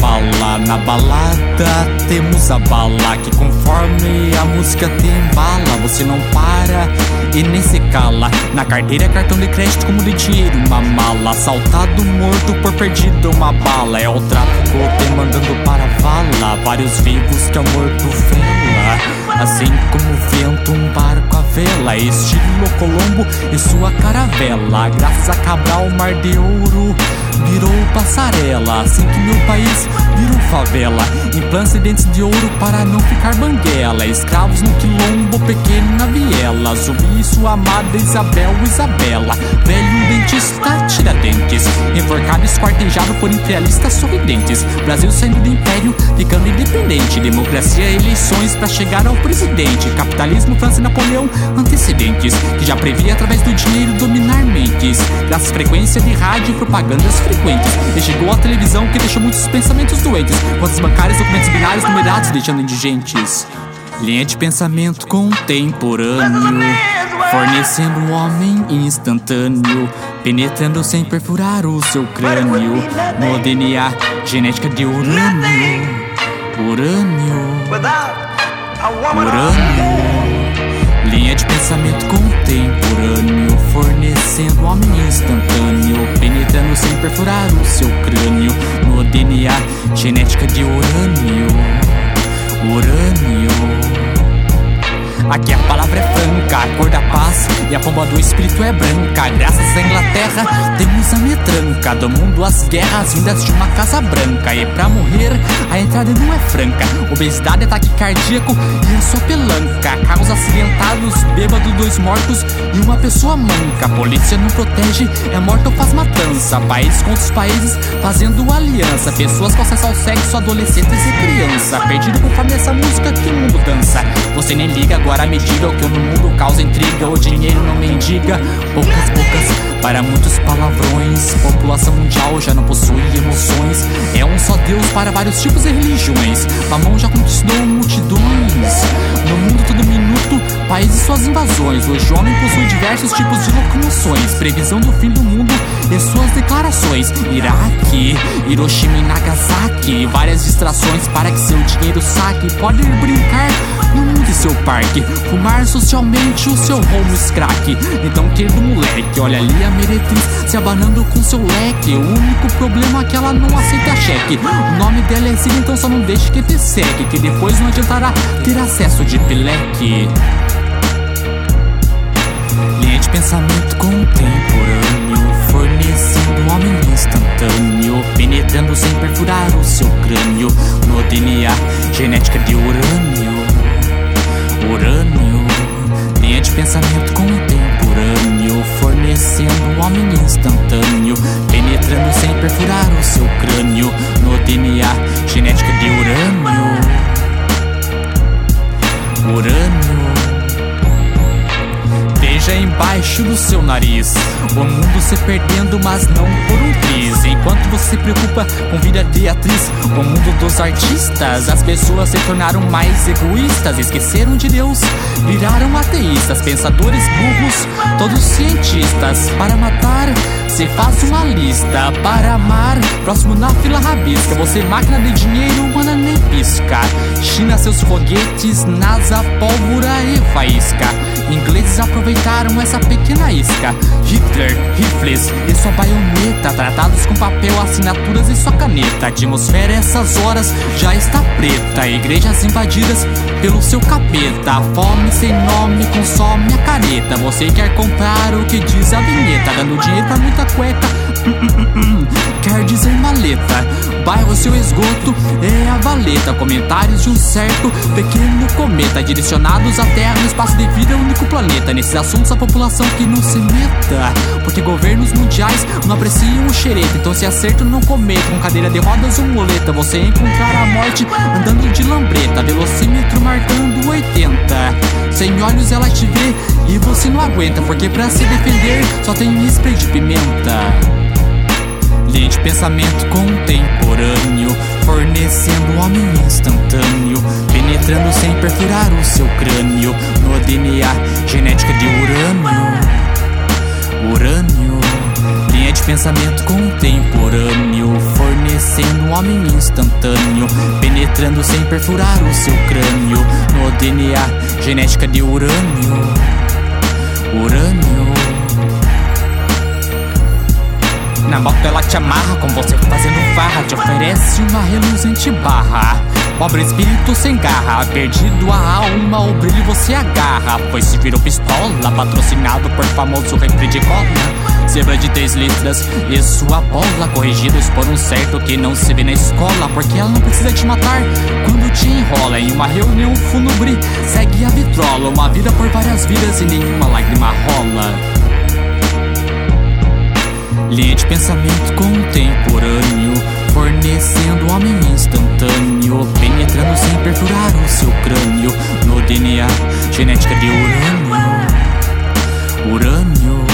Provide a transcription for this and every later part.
bala. Na balada temos a bala que conforme a música te embala, você não para e nem se cala. Na carteira cartão de crédito como de dinheiro, uma mala. Assaltado, morto por perdido, uma bala. É o tráfico te mandando para a vala. Vários vivos que é morto vela. Assim como o vento, um barco a vela. Estilo Colombo e sua caravela. Graças a Cabral, mar de ouro virou passarela. Assim que meu país virou favela. Implantes e dentes de ouro para não ficar banguela. Escravos no quilombo, pequeno na viela. Zumbi sua amada Isabel, Isabela. Velho dentista, tira dentes. Enforcado, esquartejado por imperialistas sorridentes. Brasil saindo do império, ficando independente. Democracia, eleições para chegar ao presidente. Capitalismo, França e Napoleão, antecedentes. Que já previa através do dinheiro dominar mentes. Das frequências de rádio propagandas frequentes. E chegou a televisão que deixou muitos pensamentos doentes. Contas bancárias, documentos binários numerados, deixando indigentes. Linha de pensamento contemporâneo, fornecendo um homem instantâneo, penetrando sem perfurar o seu crânio, no DNA, genética de urânio, urânio, urânio. Linha de pensamento contemporâneo, fornecendo um homem instantâneo, perfurar o seu crânio, no DNA, genética de urânio. Aqui a palavra é franca, a cor da paz e a pomba do espírito é branca. Graças à Inglaterra temos a metranca do mundo as guerras vindas de uma casa branca. E pra morrer a entrada não é franca. Obesidade, ataque cardíaco e a sua pelanca. Carros acidentados, bêbado, dois mortos e uma pessoa manca. A polícia não protege, é morto ou faz matança. Países contra os países fazendo aliança. Pessoas com acesso ao sexo, adolescentes e criança. Perdido conforme essa música que o mundo dança. Você nem liga agora diga o que no mundo causa intriga. O dinheiro não mendiga, poucas bocas para muitos palavrões. População mundial já não possui emoções. É um só Deus para vários tipos de religiões. Mamão já conquistou multidões. No mundo todo minuto, país e suas invasões. Hoje o homem possui diversos tipos de locomoções. Previsão do fim do mundo e suas declarações. Iraque, Hiroshima e Nagasaki. Várias distrações para que seu dinheiro saque. Pode brincar seu parque. Fumar socialmente o seu home crack. Então, querido moleque, olha ali a meretriz se abanando com seu leque. O único problema é que ela não aceita cheque. O nome dela é Zig, então só não deixe que te seque. Que depois não adiantará ter acesso de pileque. Linha de pensamento contemporâneo, fornecendo homem instantâneo, penetrando sem perfurar o seu crânio, no DNA, genética de urânio, urânio. Linha de pensamento contemporâneo, fornecendo um homem instantâneo, penetrando sem perfurar o seu crânio, no DNA, genética de urânio, urânio. Veja embaixo do seu nariz O mundo se perdendo, mas não por um triz Enquanto você preocupa com vida de atriz. O mundo dos artistas As pessoas se tornaram mais egoístas Esqueceram de Deus, viraram ateístas Pensadores burros, todos cientistas Para matar, se faz uma lista Para amar, próximo na fila rabisca Você máquina de dinheiro, manda nem pisca. China seus foguetes, NASA, pólvora e faísca Ingleses aproveitaram essa pequena isca. Hitler, rifles e sua baioneta, tratados com papel, assinaturas e sua caneta. A atmosfera essas horas já está preta. Igrejas invadidas pelo seu capeta. A fome sem nome consome a caneta. Você quer comprar o que diz a vinheta, dando dinheiro pra muita cueca. Quer dizer maleta, bairro seu esgoto é a valeta. Comentários de um certo pequeno cometa direcionados à Terra no espaço de vida, único planeta. Nesses assuntos a população que não se meta, porque governos mundiais não apreciam o xereta. Então se acerto não cometa, com cadeira de rodas ou muleta, você encontrará a morte andando de lambreta, velocímetro marcando 80. Sem olhos ela te vê e você não aguenta, porque pra se defender só tem spray de pimenta. Linha de pensamento contemporâneo, fornecendo homem instantâneo, penetrando sem perfurar o seu crânio, homem instantâneo, penetrando sem perfurar o seu crânio, no DNA, genética de urânio. Urânio. Na moto ela te amarra, com você fazendo farra, te oferece uma reluzente barra. Pobre espírito sem garra, perdido a alma, o brilho você agarra. Pois se virou pistola, patrocinado por famoso refri de cola. Zebra de 3 litros e sua bola, corrigidos por um certo que não se vê na escola. Porque ela não precisa te matar quando te enrola em uma reunião fúnebre. Segue a vitrola, uma vida por várias vidas e nenhuma lágrima rola. Linha de pensamento contemporâneo, fornecendo penetrando sem perfurar o seu crânio, no DNA, genética de urânio. Urânio,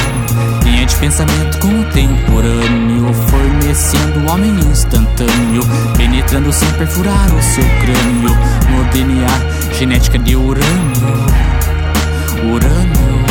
linha de pensamento contemporâneo, fornecendo homem instantâneo, penetrando sem perfurar o seu crânio, no DNA, genética de urânio. Urânio.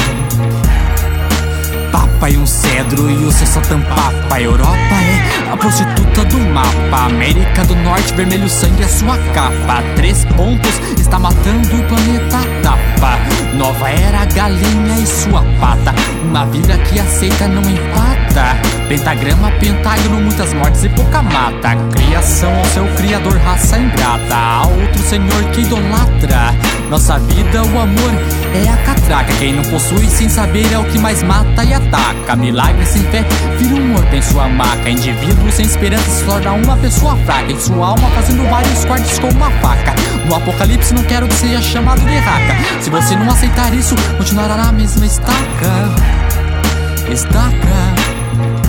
Papa e um cedro e o seu Satan Papa. Europa é a prostituta do mapa. América do Norte, vermelho sangue é sua capa. Três pontos está matando o planeta tapa. Nova era, galinha e sua pata. Uma vida que aceita não empata. Pentagrama, pentágono, muitas mortes e pouca mata. Criação ao seu criador, raça ingrata. A outro senhor que idolatra. Nossa vida, o amor é a catraca. Quem não possui sem saber é o que mais mata e ataca. Milagre sem fé, vira um morto em sua maca. Indivíduo sem esperança se torna uma pessoa fraca. Em sua alma fazendo vários cortes com uma faca. No apocalipse não quero que seja chamado de raca. Se você não aceitar isso, continuará na mesma estaca. Estaca.